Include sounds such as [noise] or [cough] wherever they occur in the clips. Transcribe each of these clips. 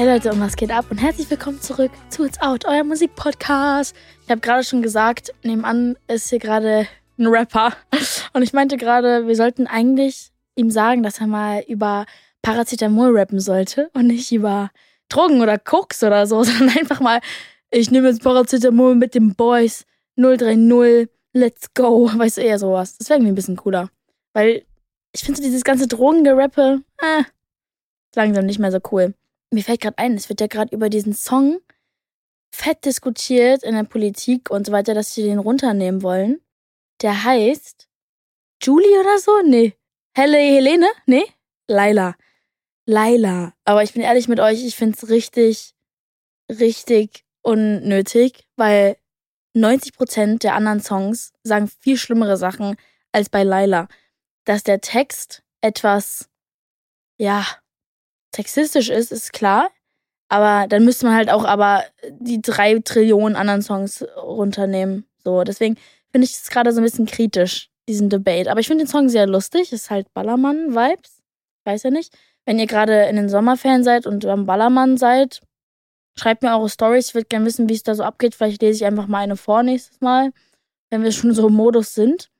Hey Leute, und was geht ab? Und herzlich willkommen zurück zu It's Out, euer Musikpodcast. Ich habe gerade schon gesagt, nebenan ist hier gerade ein Rapper. Und ich meinte gerade, wir sollten eigentlich ihm sagen, dass er mal über Paracetamol rappen sollte und nicht über Drogen oder Koks oder so, [laughs] sondern einfach mal, ich nehme jetzt Paracetamol mit den Boys 030, let's go. Weißt du, eher sowas. Das wäre irgendwie ein bisschen cooler. Weil ich finde so dieses ganze Drogengerappe, äh, langsam nicht mehr so cool mir fällt gerade ein, es wird ja gerade über diesen Song fett diskutiert in der Politik und so weiter, dass sie den runternehmen wollen. Der heißt Julie oder so? Nee. Helle Helene? Nee? Laila. Laila. Aber ich bin ehrlich mit euch, ich find's richtig, richtig unnötig, weil 90% der anderen Songs sagen viel schlimmere Sachen als bei Laila. Dass der Text etwas, ja, sexistisch ist, ist klar. Aber dann müsste man halt auch aber die drei Trillionen anderen Songs runternehmen. So, deswegen finde ich es gerade so ein bisschen kritisch, diesen Debate. Aber ich finde den Song sehr lustig. Ist halt Ballermann-Vibes. Weiß ja nicht. Wenn ihr gerade in den Sommerferien seid und am Ballermann seid, schreibt mir eure Stories. Ich würde gerne wissen, wie es da so abgeht. Vielleicht lese ich einfach mal eine vor nächstes Mal, wenn wir schon so im Modus sind.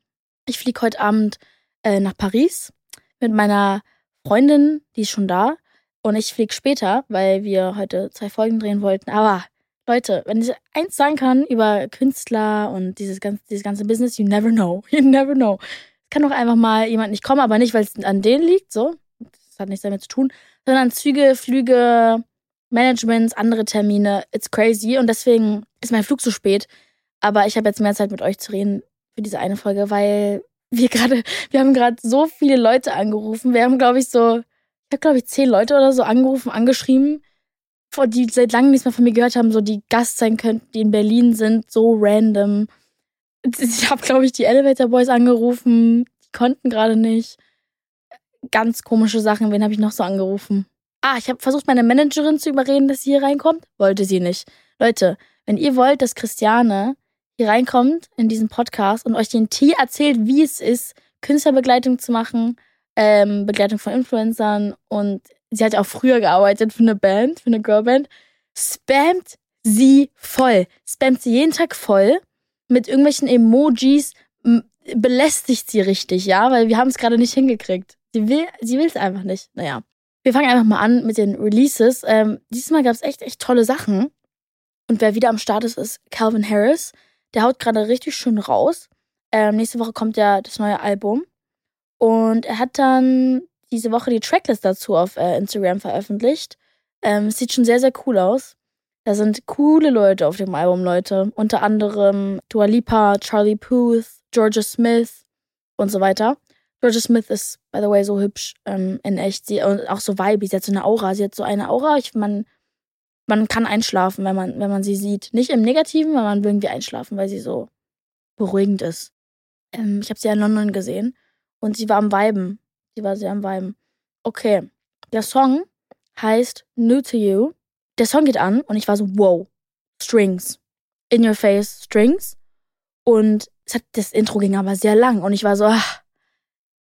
Ich fliege heute Abend äh, nach Paris mit meiner Freundin, die ist schon da. Und ich fliege später, weil wir heute zwei Folgen drehen wollten. Aber Leute, wenn ich eins sagen kann über Künstler und dieses ganze, dieses ganze Business, you never know. [laughs] You never know. Es kann doch einfach mal jemand nicht kommen, aber nicht, weil es an denen liegt, so. Das hat nichts damit zu tun, sondern Züge, Flüge, Managements, andere Termine. It's crazy. Und deswegen ist mein Flug so spät. Aber ich habe jetzt mehr Zeit mit euch zu reden für diese eine Folge, weil wir gerade, wir haben gerade so viele Leute angerufen. Wir haben, glaube ich, so ich habe, glaube ich, zehn Leute oder so angerufen, angeschrieben, die seit langem nichts mehr von mir gehört haben, so die Gast sein könnten, die in Berlin sind, so random. Ich habe, glaube ich, die Elevator Boys angerufen, die konnten gerade nicht. Ganz komische Sachen. Wen habe ich noch so angerufen? Ah, ich habe versucht, meine Managerin zu überreden, dass sie hier reinkommt. Wollte sie nicht. Leute, wenn ihr wollt, dass Christiane hier reinkommt in diesen Podcast und euch den Tee erzählt, wie es ist, Künstlerbegleitung zu machen, ähm, Begleitung von Influencern und sie hat auch früher gearbeitet für eine Band, für eine Girlband, spammt sie voll. Spammt sie jeden Tag voll mit irgendwelchen Emojis, belästigt sie richtig, ja, weil wir haben es gerade nicht hingekriegt. Sie will sie will es einfach nicht. Naja. Wir fangen einfach mal an mit den Releases. Ähm, diesmal gab es echt, echt tolle Sachen. Und wer wieder am Start ist, ist Calvin Harris. Der haut gerade richtig schön raus. Ähm, nächste Woche kommt ja das neue Album. Und er hat dann diese Woche die Tracklist dazu auf äh, Instagram veröffentlicht. Ähm, sieht schon sehr, sehr cool aus. Da sind coole Leute auf dem Album, Leute. Unter anderem Dua Lipa, Charlie Puth, Georgia Smith und so weiter. Georgia Smith ist, by the way, so hübsch ähm, in echt. Sie, und auch so vibey. Sie hat so eine Aura. Sie hat so eine Aura. Ich, man, man kann einschlafen, wenn man, wenn man sie sieht. Nicht im Negativen, aber man will irgendwie einschlafen, weil sie so beruhigend ist. Ähm, ich habe sie ja in London gesehen. Und sie war am Weiben. Sie war sehr am Weiben. Okay. Der Song heißt New to You. Der Song geht an und ich war so, wow. Strings. In your face Strings. Und hat, das Intro ging aber sehr lang und ich war so, ach,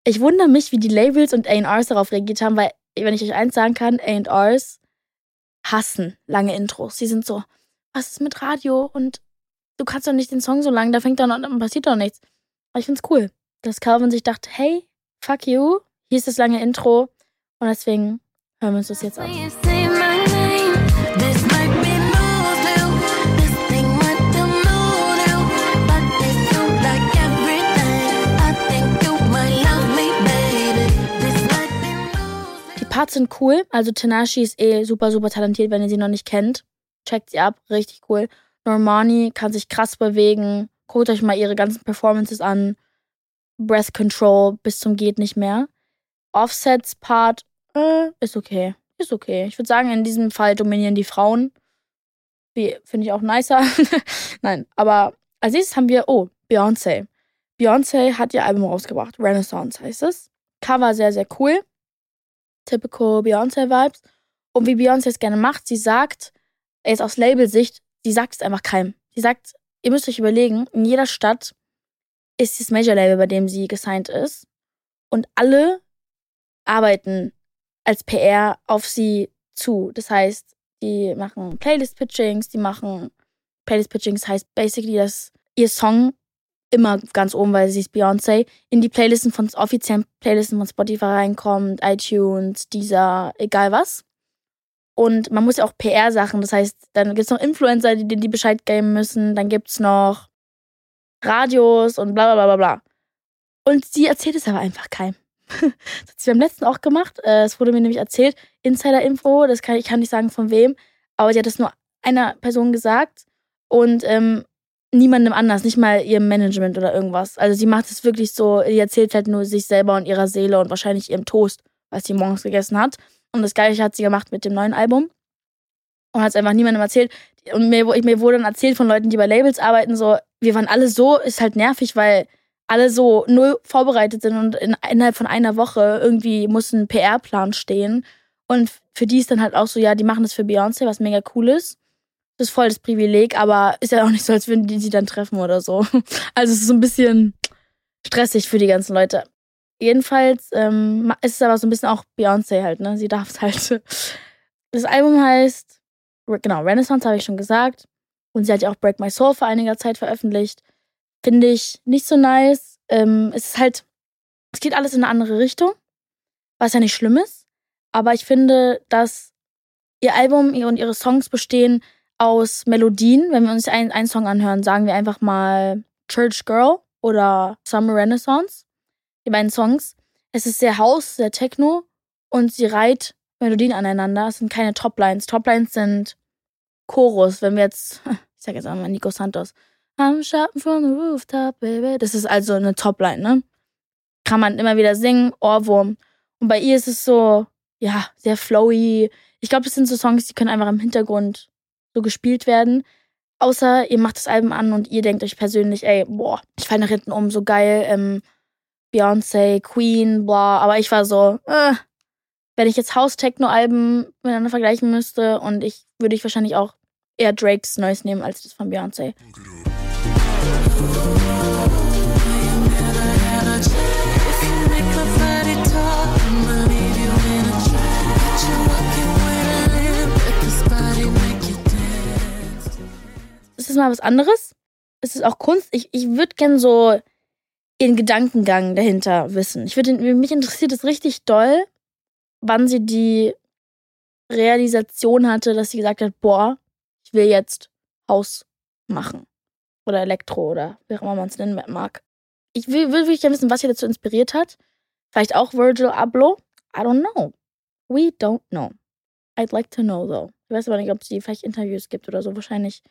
ich wundere mich, wie die Labels und A&Rs darauf reagiert haben, weil, wenn ich euch eins sagen kann, A&Rs hassen lange Intros. Sie sind so, was ist mit Radio und du kannst doch nicht den Song so lang, da fängt dann an, passiert doch nichts. Aber ich find's cool dass Calvin sich dachte, hey, fuck you, hier ist das lange Intro und deswegen hören wir uns das jetzt an. Die Parts sind cool, also Tanashi ist eh super, super talentiert, wenn ihr sie noch nicht kennt. Checkt sie ab, richtig cool. Normani kann sich krass bewegen. Guckt euch mal ihre ganzen Performances an. Breath Control bis zum geht nicht mehr. Offsets Part äh, ist okay. Ist okay. Ich würde sagen, in diesem Fall dominieren die Frauen. Finde ich auch nicer. [laughs] Nein, aber als nächstes haben wir, oh, Beyoncé. Beyoncé hat ihr Album rausgebracht. Renaissance heißt es. Cover sehr, sehr cool. Typical Beyoncé-Vibes. Und wie Beyoncé es gerne macht, sie sagt, jetzt aus Label-Sicht, sie sagt es einfach keinem. Sie sagt, ihr müsst euch überlegen, in jeder Stadt ist das Major Label, bei dem sie gesigned ist. Und alle arbeiten als PR auf sie zu. Das heißt, die machen Playlist-Pitchings, die machen Playlist-Pitchings heißt basically, dass ihr Song immer ganz oben, weil sie ist Beyoncé, in die Playlisten von offiziellen Playlisten von Spotify reinkommt, iTunes, Deezer, egal was. Und man muss ja auch PR-Sachen, das heißt, dann gibt es noch Influencer, die die Bescheid geben müssen, dann gibt es noch Radios und bla bla bla bla. Und sie erzählt es aber einfach keinem. [laughs] das hat sie beim letzten auch gemacht. Äh, es wurde mir nämlich erzählt, Insider-Info, das kann ich kann nicht sagen von wem, aber sie hat es nur einer Person gesagt und ähm, niemandem anders, nicht mal ihrem Management oder irgendwas. Also sie macht es wirklich so, sie erzählt halt nur sich selber und ihrer Seele und wahrscheinlich ihrem Toast, was sie morgens gegessen hat. Und das gleiche hat sie gemacht mit dem neuen Album. Und hat es einfach niemandem erzählt. Und mir, mir wurde dann erzählt von Leuten, die bei Labels arbeiten, so, wir waren alle so, ist halt nervig, weil alle so null vorbereitet sind und in, innerhalb von einer Woche irgendwie muss ein PR-Plan stehen. Und für die ist dann halt auch so, ja, die machen das für Beyoncé, was mega cool ist. Das ist voll das Privileg, aber ist ja auch nicht so, als würden die sie dann treffen oder so. [laughs] Also es ist so ein bisschen stressig für die ganzen Leute. Jedenfalls ähm, ist es aber so ein bisschen auch Beyoncé halt, ne? Sie darf es halt. Das Album heißt, genau, Renaissance habe ich schon gesagt. Und sie hat ja auch Break My Soul vor einiger Zeit veröffentlicht. Finde ich nicht so nice. Ähm, es ist halt, es geht alles in eine andere Richtung, was ja nicht schlimm ist. Aber ich finde, dass ihr Album und ihre Songs bestehen aus Melodien. Wenn wir uns einen, einen Song anhören, sagen wir einfach mal Church Girl oder Summer Renaissance. Die beiden Songs. Es ist sehr House, sehr Techno und sie reiht Melodien aneinander. Es sind keine Toplines. Toplines sind Chorus. Wenn wir jetzt, [laughs] ich sag jetzt einmal Nico Santos. I'm shouting from the rooftop, baby. Das ist also eine Topline, ne? Kann man immer wieder singen, Ohrwurm. Und bei ihr ist es so, ja, sehr flowy. Ich glaube, das sind so Songs, die können einfach im Hintergrund so gespielt werden. Außer ihr macht das Album an und ihr denkt euch persönlich, ey, boah, ich falle nach hinten um, so geil, ähm, Beyoncé, Queen, bla. Aber ich war so, äh, wenn ich jetzt House-Techno-Alben miteinander vergleichen müsste und ich würde ich wahrscheinlich auch eher Drakes Neues nehmen als das von Beyoncé. Es ist mal was anderes. Es ist auch Kunst. Ich, ich würde gern so ihren Gedankengang dahinter wissen. Ich würde mich interessiert es richtig doll, wann sie die Realisation hatte, dass sie gesagt hat, boah, ich will jetzt Haus machen. Oder Elektro oder wie auch immer man es nennen mag. Ich will, will wirklich gerne wissen, was sie dazu inspiriert hat. Vielleicht auch Virgil Abloh. I don't know. We don't know. I'd like to know though. Ich weiß aber nicht, ob es vielleicht Interviews gibt oder so. Wahrscheinlich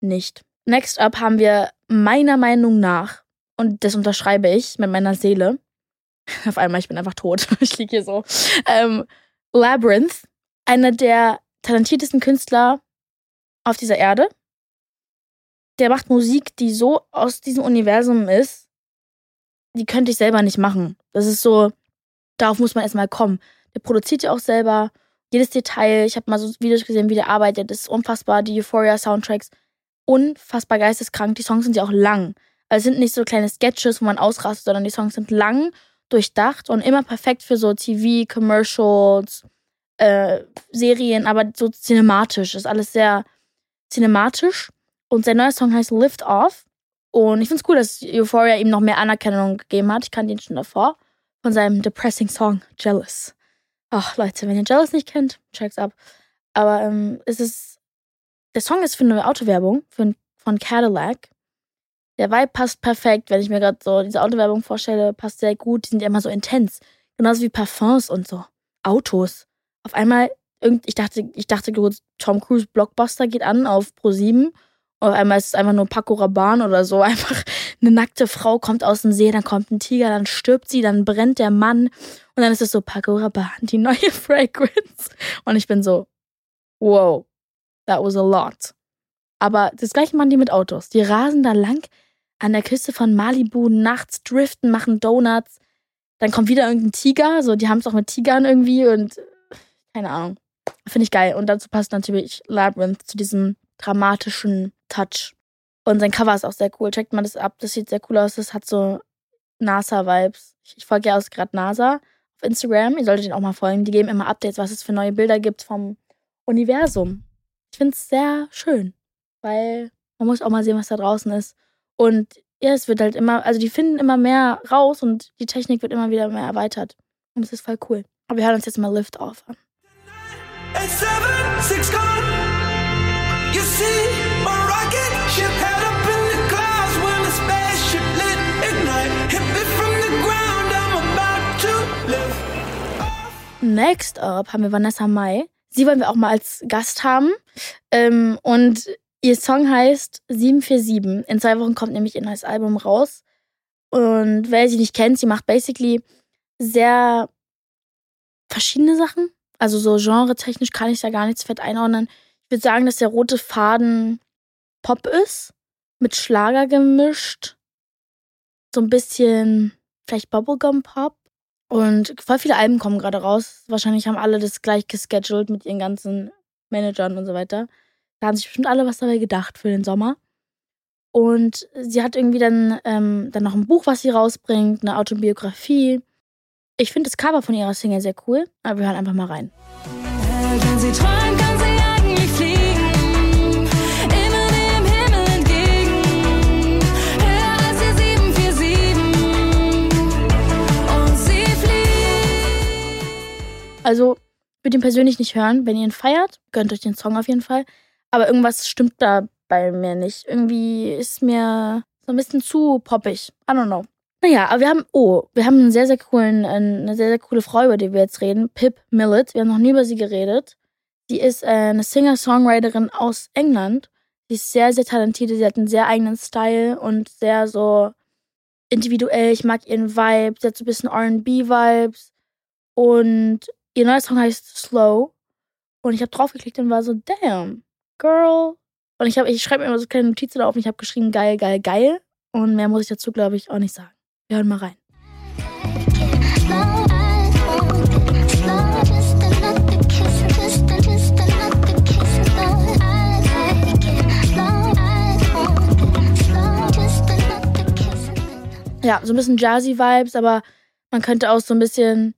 nicht. Next up haben wir meiner Meinung nach, und das unterschreibe ich mit meiner Seele. [laughs] Auf einmal, ich bin einfach tot. [laughs] ich liege hier so. Ähm, Labyrinth, einer der talentiertesten Künstler auf dieser Erde. Der macht Musik, die so aus diesem Universum ist, die könnte ich selber nicht machen. Das ist so, darauf muss man erstmal kommen. Der produziert ja auch selber jedes Detail. Ich habe mal so Videos gesehen, wie der arbeitet. Das ist unfassbar. Die Euphoria-Soundtracks, unfassbar geisteskrank. Die Songs sind ja auch lang. Also es sind nicht so kleine Sketches, wo man ausrastet, sondern die Songs sind lang, durchdacht und immer perfekt für so TV, Commercials, äh, Serien, aber so cinematisch. Ist alles sehr cinematisch. Und sein neuer Song heißt Lift Off. Und ich finde es cool, dass Euphoria ihm noch mehr Anerkennung gegeben hat. Ich kannte ihn schon davor. Von seinem depressing Song Jealous. Ach, Leute, wenn ihr Jealous nicht kennt, check's ab. Aber ähm, es ist. Der Song ist für eine Autowerbung für, von Cadillac. Der Vibe passt perfekt, wenn ich mir gerade so diese Autowerbung vorstelle, passt sehr gut. Die sind ja immer so intens. Genauso wie Parfums und so. Autos. Auf einmal irgend, ich dachte, ich dachte kurz, Tom Cruise Blockbuster geht an auf Pro 7. Und auf einmal ist es einfach nur Paco Rabanne oder so. [laughs] Einfach eine nackte Frau kommt aus dem See, dann kommt ein Tiger, dann stirbt sie, dann brennt der Mann. Und dann ist es so Paco Rabanne, die neue [laughs] Fragrance. Und ich bin so, wow, that was a lot. Aber das gleiche machen die mit Autos. Die rasen da lang an der Küste von Malibu, nachts driften, machen Donuts. Dann kommt wieder irgendein Tiger. So, die haben es auch mit Tigern irgendwie und keine Ahnung. Finde ich geil. Und dazu passt natürlich Labyrinth zu diesem dramatischen Touch. Und sein Cover ist auch sehr cool. Checkt mal das ab. Das sieht sehr cool aus. Das hat so NASA-Vibes. Ich, folge ja auch gerade NASA auf Instagram. Ihr solltet den auch mal folgen. Die geben immer Updates, was es für neue Bilder gibt vom Universum. ich finde es sehr schön, weil man muss auch mal sehen, was da draußen ist. Und ja, es wird halt immer, also die finden immer mehr raus und die Technik wird immer wieder mehr erweitert. Und es ist voll cool. Aber wir hören uns jetzt mal Lift Off an. Next up haben wir Vanessa Mai. Sie wollen wir auch mal als Gast haben. Ähm, und ihr Song heißt 747. In zwei Wochen kommt nämlich ihr neues Album raus. Und wer sie nicht kennt, sie macht basically sehr verschiedene Sachen. Also so genre-technisch kann ich da gar nichts fett einordnen. Ich würde sagen, dass der rote Faden Pop ist, mit Schlager gemischt. So ein bisschen vielleicht Bubblegum Pop. Und voll viele Alben kommen gerade raus. Wahrscheinlich haben alle das gleich gescheduled mit ihren ganzen Managern und so weiter. Da haben sich bestimmt alle was dabei gedacht für den Sommer. Und sie hat irgendwie dann, ähm, dann noch ein Buch, was sie rausbringt, eine Autobiografie. Ich finde das Cover von ihrer Single sehr cool, aber wir hören einfach mal rein. Wenn sie träumt, kann sie eigentlich fliegen. Immer dem Himmel entgegen. Höher als die 747. Und sie fliegt. Also, ich würde ihn persönlich nicht hören. Wenn ihr ihn feiert, gönnt euch den Song auf jeden Fall. Aber irgendwas stimmt da bei mir nicht. Irgendwie ist mir so ein bisschen zu poppig. I don't know. Naja, aber wir haben, oh, wir haben einen sehr, sehr coolen, eine sehr, sehr coole Frau, über die wir jetzt reden. Pip Millett. Wir haben noch nie über sie geredet. Sie ist äh, eine Singer-Songwriterin aus England. Sie ist sehr, sehr talentiert. Sie hat einen sehr eigenen Style und sehr so individuell. Ich mag ihren Vibe. Sie hat so ein bisschen RB-Vibes. Und ihr neuer Song heißt Slow. Und ich habe draufgeklickt und war so, damn, girl. Und ich, ich schreibe mir immer so kleine Notizen auf und ich habe geschrieben, geil, geil, geil. Und mehr muss ich dazu, glaube ich, auch nicht sagen. Wir hören mal rein. Ja, so ein bisschen Jazzy-Vibes, aber man könnte auch so ein bisschen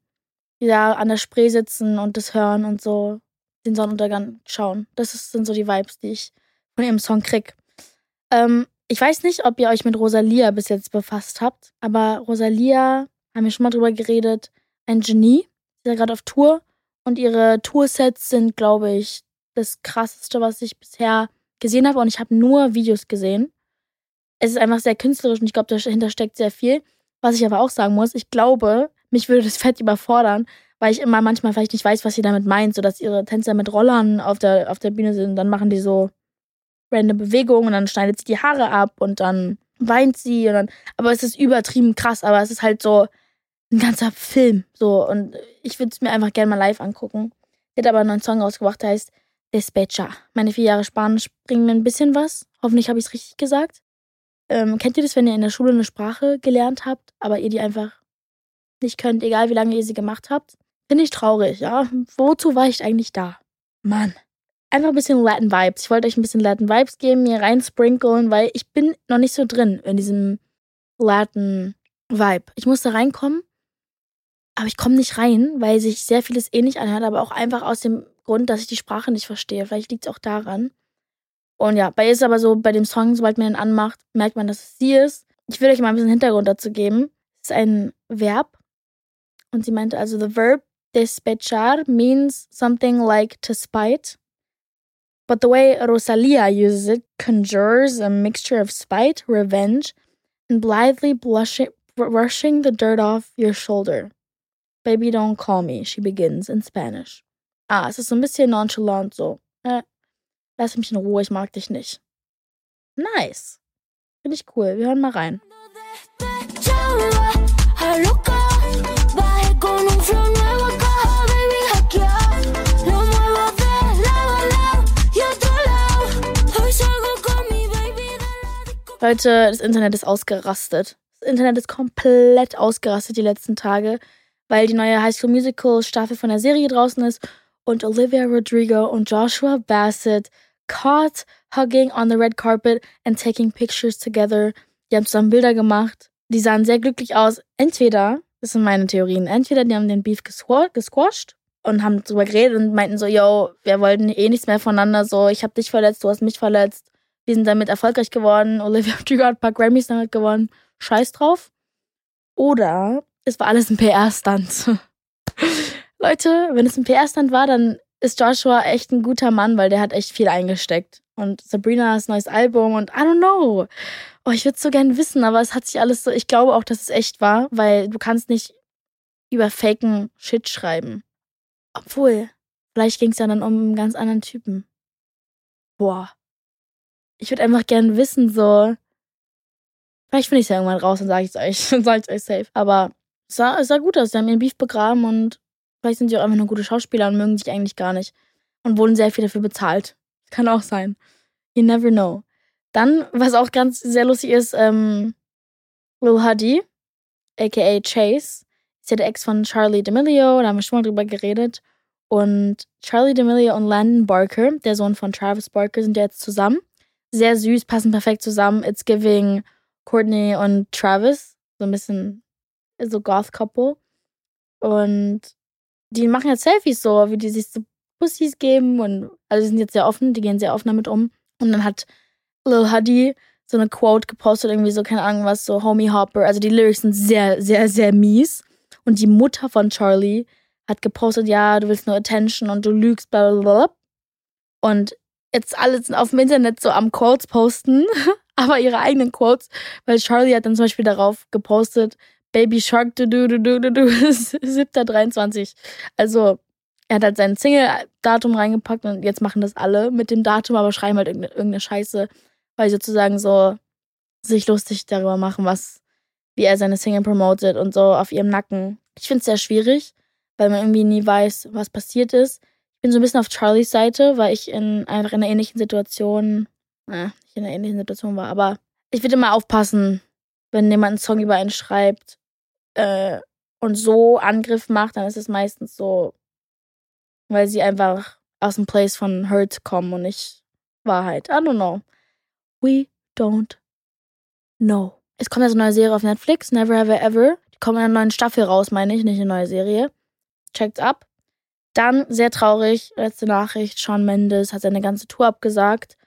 ja, an der Spree sitzen und das hören und so den Sonnenuntergang schauen. Das sind so die Vibes, die ich von ihrem Song krieg. Ähm, ich weiß nicht, ob ihr euch mit Rosalia bis jetzt befasst habt, aber Rosalia, haben wir schon mal drüber geredet, ein Genie. Sie ist ja gerade auf Tour und ihre Toursets sind, glaube ich, das krasseste, was ich bisher gesehen habe und ich habe nur Videos gesehen. Es ist einfach sehr künstlerisch und ich glaube, dahinter steckt sehr viel. Was ich aber auch sagen muss, ich glaube, mich würde das [laughs] fett überfordern, weil ich immer manchmal vielleicht nicht weiß, was sie damit meint, so dass ihre Tänzer mit Rollern auf der, auf der Bühne sind und dann machen die so random Bewegungen und dann schneidet sie die Haare ab und dann weint sie und dann, aber es ist übertrieben krass, aber es ist halt so ein ganzer Film, so und ich würde es mir einfach gerne mal live angucken. Sie hat aber einen neuen Song rausgebracht, der heißt Despecha. Meine vier Jahre Spanisch bringen mir ein bisschen was. Hoffentlich habe ich es richtig gesagt. Ähm, kennt ihr das, wenn ihr in der Schule eine Sprache gelernt habt, aber ihr die einfach nicht könnt, egal wie lange ihr sie gemacht habt? Finde ich traurig, ja. Wozu war ich eigentlich da? Mann einfach ein bisschen Latin Vibes. Ich wollte euch ein bisschen Latin Vibes geben, mir reinsprinkeln, weil ich bin noch nicht so drin in diesem Latin Vibe. Ich muss da reinkommen, aber ich komme nicht rein, weil sich sehr vieles ähnlich anhört, aber auch einfach aus dem Grund, dass ich die Sprache nicht verstehe. Vielleicht liegt es auch daran. Und ja, bei ihr ist aber so, bei dem Song, sobald man ihn anmacht, merkt man, dass es sie ist. Ich will euch mal ein bisschen Hintergrund dazu geben. Es ist ein Verb. Und sie meinte also, the verb despechar means something like to spite. But the way Rosalia uses it conjures a mixture of spite, revenge, and blithely blushing, brushing the dirt off your shoulder. Baby, don't call me, she begins in Spanish. Ah, es ist so ein bisschen nonchalant so. Äh, lass mich in Ruhe, ich mag dich nicht. Nice. Finde ich cool. Wir hören mal rein. Leute, das Internet ist ausgerastet. Das Internet ist komplett ausgerastet die letzten Tage, weil die neue High School Musical Staffel von der Serie draußen ist und Olivia Rodrigo und Joshua Bassett caught hugging on the red carpet and taking pictures together. Die haben zusammen Bilder gemacht. Die sahen sehr glücklich aus. Entweder, das sind meine Theorien, entweder die haben den Beef gesquashed und haben drüber geredet und meinten so, yo, wir wollten eh nichts mehr voneinander, so, ich habe dich verletzt, du hast mich verletzt. Wir sind damit erfolgreich geworden. [laughs] Olivia Rodrigo hat ein paar Grammys damit gewonnen. Scheiß drauf. Oder es war alles ein PR-Stunt. [laughs] Leute, wenn es ein PR-Stand war, dann ist Joshua echt ein guter Mann, weil der hat echt viel eingesteckt. Und Sabrina hat ein neues Album und I don't know. Oh, ich würde so gern wissen, aber es hat sich alles so. Ich glaube auch, dass es echt war, weil du kannst nicht über faken Shit schreiben. Obwohl, vielleicht ging es ja dann um einen ganz anderen Typen. Boah. Ich würde einfach gern wissen, so. Vielleicht finde ich es ja irgendwann raus und sage ich es euch. [laughs] Dann sage ich euch safe. Aber es sah, es sah gut aus. Sie haben ihren Beef begraben und vielleicht sind sie auch einfach nur gute Schauspieler und mögen sich eigentlich gar nicht. Und wurden sehr viel dafür bezahlt. [laughs] Kann auch sein. You never know. Dann, was auch ganz sehr lustig ist, ähm, Lil Huddy, aka Chase, ist ja der Ex von Charlie D'Amelio, da haben wir schon mal drüber geredet. Und Charlie D'Amelio und Landon Barker, der Sohn von Travis Barker, sind ja jetzt zusammen. Sehr süß, passen perfekt zusammen. It's giving Courtney und Travis. So ein bisschen so Goth-Couple. Und die machen jetzt Selfies so, wie die sich so Pussys geben. Und also die sind jetzt sehr offen, die gehen sehr offen damit um. Und dann hat Lil Huddy so eine Quote gepostet, irgendwie so, keine Ahnung was, so Homie Hopper. Also die Lyrics sind sehr, sehr, sehr mies. Und die Mutter von Charlie hat gepostet, ja, du willst nur Attention und du lügst, bla bla bla. Und jetzt alle sind auf dem Internet so am Quotes posten, [laughs] aber ihre eigenen Quotes, weil Charlie hat dann zum Beispiel darauf gepostet, Baby Shark, du, du, du, du, du, du, [laughs] 7.23. Also, er hat halt sein Single-Datum reingepackt und jetzt machen das alle mit dem Datum, aber schreiben halt irgendeine, irgendeine Scheiße, weil sozusagen so sich lustig darüber machen, was, wie er seine Single promotet und so auf ihrem Nacken. Ich finde es sehr schwierig, weil man irgendwie nie weiß, was passiert ist. Ich bin so ein bisschen auf Charlies Seite, weil ich in einfach in einer ähnlichen Situation, äh, nicht in einer ähnlichen Situation war, aber ich würde immer aufpassen, wenn jemand einen Song über einen schreibt äh, und so Angriff macht, dann ist es meistens so, weil sie einfach aus dem Place von Hurt kommen und nicht Wahrheit. I don't know. We don't know. Es kommt jetzt eine neue Serie auf Netflix, Never Ever Ever. Die kommt in einer neuen Staffel raus, meine ich, nicht eine neue Serie. Checkt's ab. Dann, sehr traurig, letzte Nachricht, Sean Mendes hat seine ganze Tour abgesagt.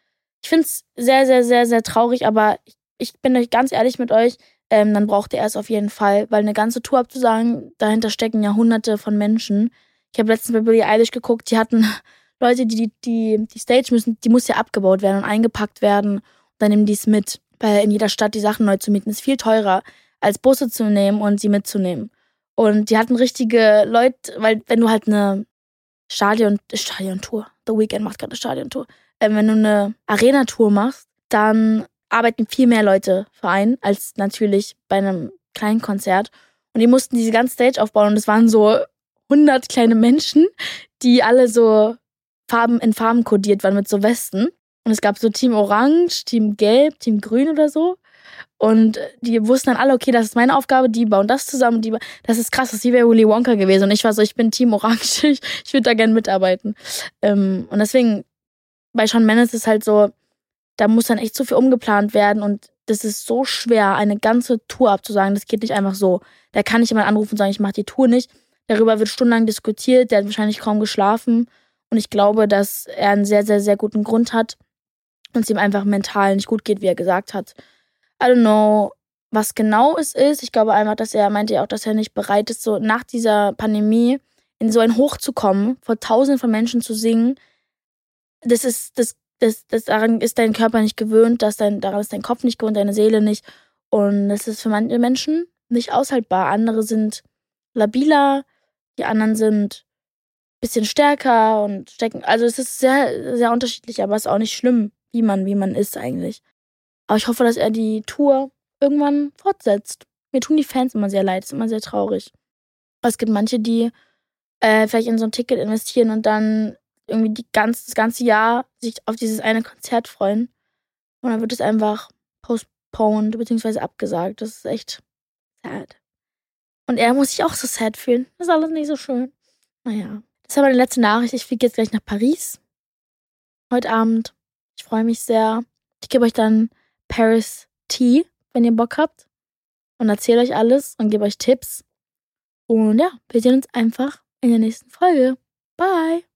Ich finde es sehr, sehr, sehr, sehr traurig, aber ich, ich bin euch ganz ehrlich mit euch, ähm, dann braucht er es auf jeden Fall, weil eine ganze Tour abzusagen, dahinter stecken ja hunderte von Menschen. Ich habe letztens bei Billie Eilish geguckt, die hatten [laughs] Leute, die, die, die, die Stage müssen, die muss ja abgebaut werden und eingepackt werden. Und dann nehmen die es mit. Weil in jeder Stadt die Sachen neu zu mieten ist viel teurer, als Busse zu nehmen und sie mitzunehmen. Und die hatten richtige Leute, weil wenn du halt eine Stadion, Stadiontour, The Weekend macht gerade eine Stadiontour, äh, wenn du eine Arena-Tour machst, dann arbeiten viel mehr Leute für einen, als natürlich bei einem kleinen Konzert. Und die mussten diese ganze Stage aufbauen und es waren so 100 kleine Menschen, die alle so Farben in Farben kodiert waren mit so Westen. Und es gab so Team Orange, Team Gelb, Team Grün oder so. Und die wussten dann alle, okay, das ist meine Aufgabe, die bauen das zusammen, die das ist krass, das bei Willy Wonka gewesen. Und ich war so, ich bin Team Orange, [laughs] ich, ich würde da gerne mitarbeiten. Ähm, und deswegen, bei Sean Mendes ist halt so, da muss dann echt so viel umgeplant werden und das ist so schwer, eine ganze Tour abzusagen. Das geht nicht einfach so. Da kann ich jemand anrufen und sagen, ich mache die Tour nicht. Darüber wird stundenlang diskutiert, der hat wahrscheinlich kaum geschlafen. Und ich glaube, dass er einen sehr, sehr, sehr guten Grund hat und es ihm einfach mental nicht gut geht, wie er gesagt hat. I don't know, was genau es ist. Ich glaube einfach, dass er meinte ja auch, dass er nicht bereit ist, so nach dieser Pandemie in so ein Hoch zu kommen, vor tausenden von Menschen zu singen. Das ist, das, das, das daran ist dein Körper nicht gewöhnt, dass dein, daran ist dein Kopf nicht gewöhnt, deine Seele nicht. Und das ist für manche Menschen nicht aushaltbar. Andere sind labiler, die anderen sind ein bisschen stärker und stecken. Also es ist sehr, sehr unterschiedlich, aber es ist auch nicht schlimm, wie man, wie man ist eigentlich. Aber ich hoffe, dass er die Tour irgendwann fortsetzt. Mir tun die Fans immer sehr leid, ist immer sehr traurig. Es gibt manche, die äh, vielleicht in so ein Ticket investieren und dann irgendwie die ganz, das ganze Jahr sich auf dieses eine Konzert freuen. Und dann wird es einfach postponed bzw. abgesagt. Das ist echt sad. Und er muss sich auch so sad fühlen. Das ist alles nicht so schön. Naja. Das aber die letzte Nachricht. Ich fliege jetzt gleich nach Paris. Heute Abend. Ich freue mich sehr. Ich gebe euch dann Paris Tea, wenn ihr Bock habt. Und erzähle euch alles und gebe euch Tipps. Und ja, wir sehen uns einfach in der nächsten Folge. Bye.